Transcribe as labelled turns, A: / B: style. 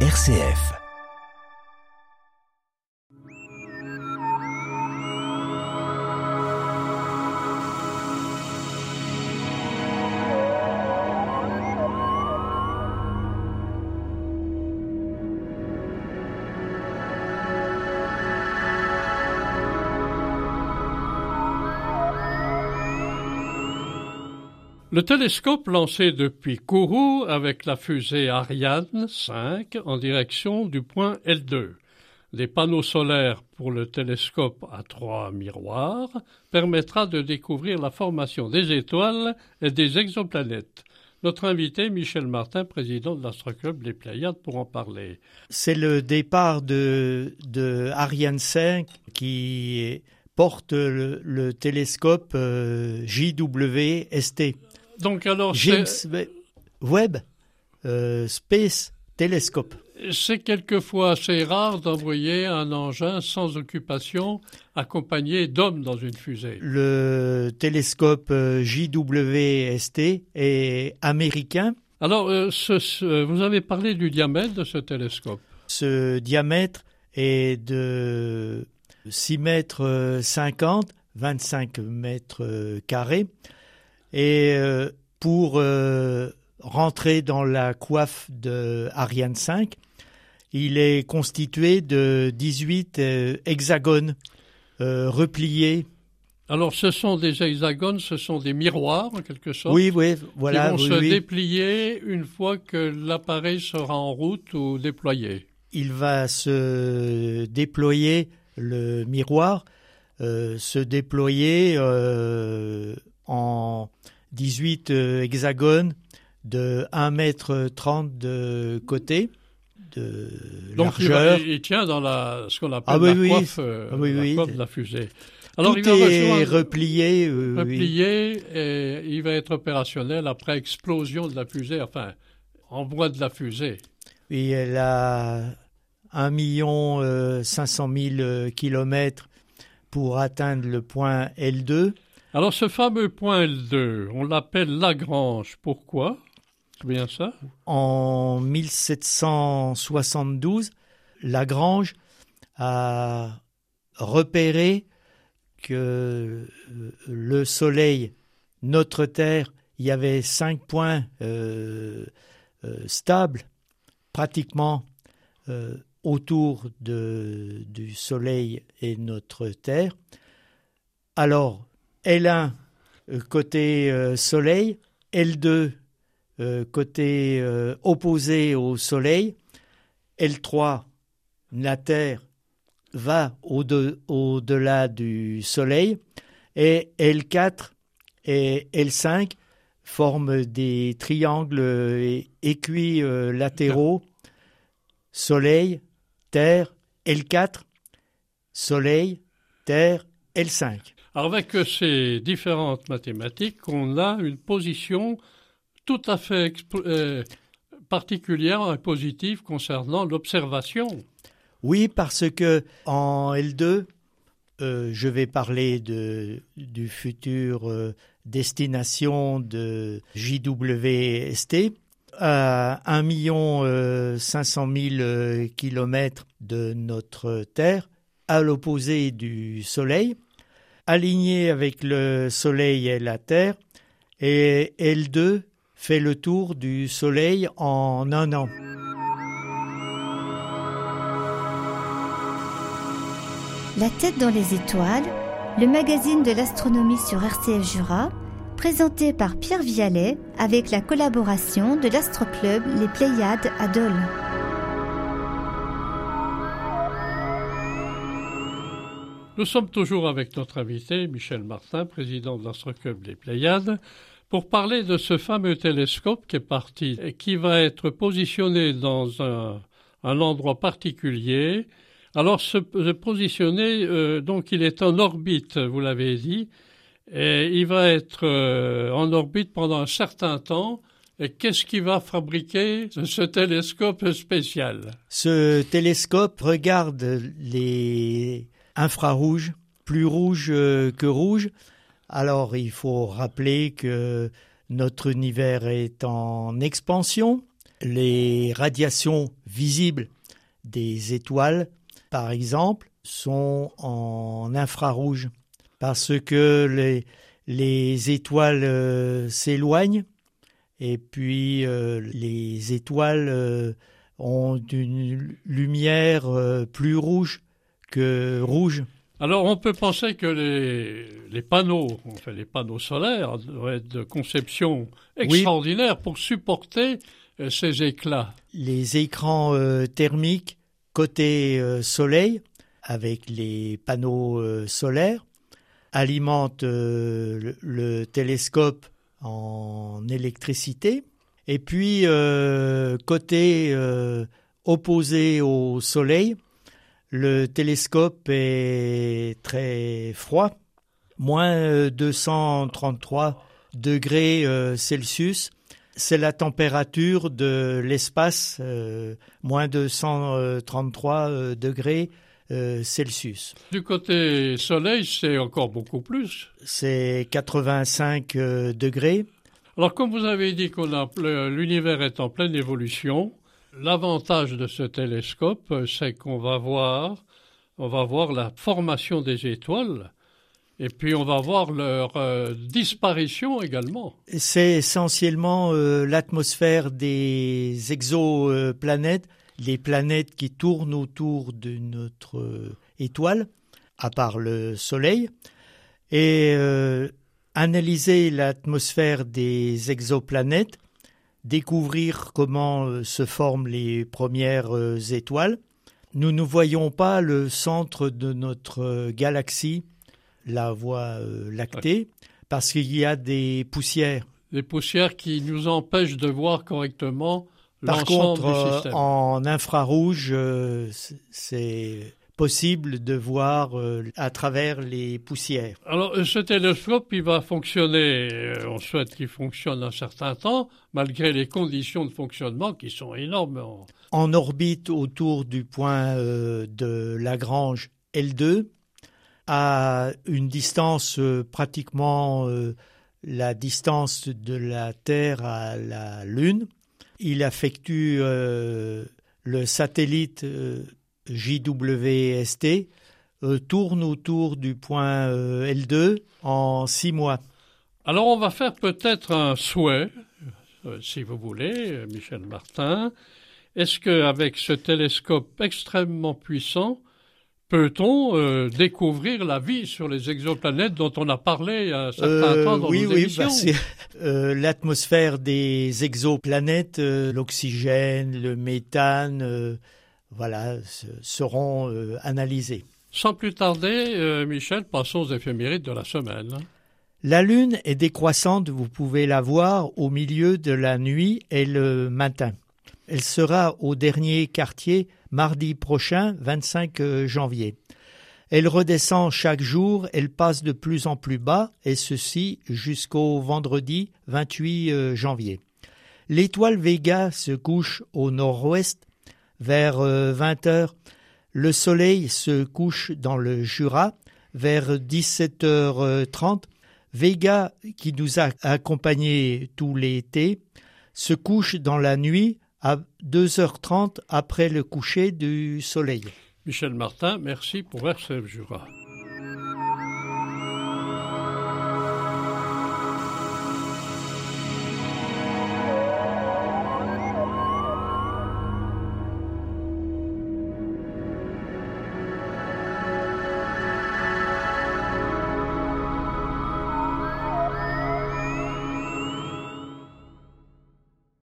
A: RCF.
B: Le télescope lancé depuis Kourou avec la fusée Ariane 5 en direction du point L2. Des panneaux solaires pour le télescope à trois miroirs permettra de découvrir la formation des étoiles et des exoplanètes. Notre invité, Michel Martin, président de l'Astroclub Les Pléiades, pour en parler.
C: C'est le départ de, de Ariane 5 qui porte le, télescope euh, JWST.
B: Donc alors
C: James Webb euh, Space Telescope.
B: C'est quelquefois assez rare d'envoyer un engin sans occupation accompagné d'hommes dans une fusée.
C: Le télescope euh, JWST est américain.
B: Alors, euh, vous avez parlé du diamètre de ce télescope.
C: Ce diamètre est de 6 mètres 50, 25 mètres carrés. Et euh, pour euh, rentrer dans la coiffe de Ariane 5, il est constitué de 18 euh, hexagones repliés.
B: Alors, ce sont des hexagones, ce sont des miroirs en quelque sorte.
C: Oui, oui, voilà.
B: Qui
C: vont
B: se déplier une fois que l'appareil sera en route ou déployé.
C: Il va se déployer le miroir, se déployer en 18 euh, hexagones de 1 mètre 30 de côté de
B: Donc
C: largeur.
B: Il, tient dans la, ce qu'on appelle ah, oui, la, Coiffe, euh,
C: ah, oui,
B: la
C: oui.
B: coiffe de la fusée.
C: Alors, Tout il va est replié. Euh,
B: replié et il va être opérationnel après explosion de la fusée, enfin, envoi de la fusée.
C: Oui, elle a 1 million 500 000 kilomètres pour atteindre le point L2.
B: Alors ce fameux point L2, on l'appelle Lagrange. Pourquoi? C'est bien ça?
C: En 1772, Lagrange a repéré que euh, le Soleil, notre Terre, il y avait cinq points euh, euh, stables pratiquement autour de, du Soleil et notre Terre. Alors, L1 euh, côté euh, Soleil, L2 euh, côté opposé au Soleil, L3 la Terre va au-delà du Soleil. Et L4 et L5 forment des triangles équilatéraux Soleil, Terre, L4, Soleil, Terre, L5.
B: Avec ces différentes mathématiques, on a une position tout à fait euh, particulière et positive concernant l'observation.
C: Oui, parce que en L2, euh, je vais parler de, du futur euh, destination de JWST à 1 500 000 kilomètres de notre Terre, à l'opposé du Soleil aligné avec le Soleil et la Terre, et L2 fait le tour du Soleil en un an.
D: La tête dans les étoiles, le magazine de l'astronomie sur RCF Jura, présenté par Pierre Vialet avec la collaboration de l'Astroclub Les Pléiades à Dole.
B: Nous sommes toujours avec notre invité, Michel Martin, président de l'Astroclub des Pléiades, pour parler de ce fameux télescope qui est parti et qui va être positionné dans un, endroit particulier. Alors, se, positionner, euh, donc il est en orbite, vous l'avez dit, et il va être euh, en orbite pendant un certain temps. Et qu'est-ce qui va fabriquer ce télescope spécial?
C: Ce télescope regarde les infrarouge, plus rouge euh, que rouge. Alors il faut rappeler que notre univers est en expansion. Les radiations visibles des étoiles, par exemple, sont en infrarouge parce que les, les étoiles euh, s'éloignent et puis euh, les étoiles ont une lumière plus rouge que rouge.
B: Alors on peut penser que les, les panneaux, enfin les panneaux solaires, doivent être de conception extraordinaire pour supporter ces éclats.
C: Les écrans thermiques côté soleil avec les panneaux solaires alimente euh, le, télescope en électricité. Et puis, euh, côté euh, opposé au Soleil, le télescope est très froid, moins 233 degrés Celsius. C'est la température de l'espace, moins 233 degrés euh, Celsius.
B: Du côté soleil, c'est encore beaucoup plus.
C: C'est 85 euh, degrés.
B: Alors, comme vous avez dit que l'univers est en pleine évolution, l'avantage de ce télescope, c'est qu'on va voir, on va voir la formation des étoiles. Et puis on va voir leur euh, disparition également.
C: C'est essentiellement l'atmosphère des exoplanètes les planètes qui tournent autour de notre euh, étoile, à part le Soleil, et euh, analyser l'atmosphère des exoplanètes, découvrir comment euh, se forment les premières étoiles. Nous ne voyons pas le centre de notre galaxie, la Voie lactée, parce qu'il y a des poussières.
B: Des poussières qui nous empêchent de voir correctement
C: par contre, euh, en infrarouge, euh, c'est possible de voir euh, à travers les poussières.
B: Alors, ce télescope, il va fonctionner, on souhaite qu'il fonctionne un certain temps, malgré les conditions de fonctionnement qui sont énormes.
C: En orbite autour du point de Lagrange L2, à une distance pratiquement la distance de la Terre à la Lune, il affectue euh, le satellite euh, JWST, euh, tourne autour du point L2 en six mois.
B: Alors on va faire peut-être un souhait, si vous voulez, Michel Martin. Est-ce qu'avec ce télescope extrêmement puissant, Peut-on euh, découvrir la vie sur les exoplanètes dont on a parlé un certain euh, temps dans
C: oui,
B: nos
C: oui,
B: émissions?
C: Oui, euh, l'atmosphère des exoplanètes, l'oxygène, le méthane, voilà, seront analysés.
B: Sans plus tarder, Michel, passons aux éphémérides de la semaine.
C: La Lune est décroissante, vous pouvez la voir au milieu de la nuit et le matin. Elle sera au dernier quartier mardi prochain, 25 euh, janvier. Elle redescend chaque jour, elle passe de plus en plus bas, et ceci jusqu'au vendredi 28 euh, janvier. L'étoile Vega se couche au nord-ouest vers 20 euh, heures. Le soleil se couche dans le Jura vers 17h30. Vega, qui nous a accompagnés tout l'été, se couche dans la nuit à 2h30 après le coucher du soleil.
B: Michel Martin, merci pour RCF Jura.